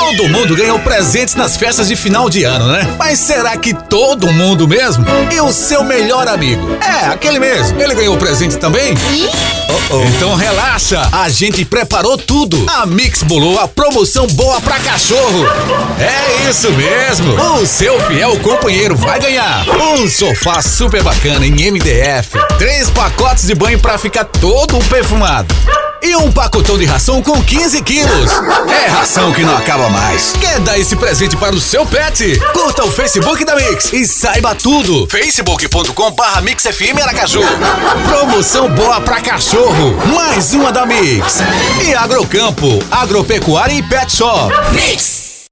Todo mundo ganhou presentes nas festas de final de ano, né? Mas será que todo mundo mesmo? E o seu melhor amigo? É, aquele mesmo. Ele ganhou presente também? Oh, oh. Então relaxa, a gente preparou tudo. A Mix bolou a promoção boa pra cachorro. É isso mesmo. O seu fiel companheiro vai ganhar um sofá super bacana em MDF, três pacotes de banho pra ficar todo perfumado e um pacotão de ração com 15 quilos. É ração que não acaba mais. Quer dar esse presente para o seu pet? Curta o Facebook da Mix e saiba tudo. facebook.com barra Mix FM Aracaju. Promoção boa pra cachorro. Mais uma da Mix. E Agrocampo, agropecuária e pet shop. Mix.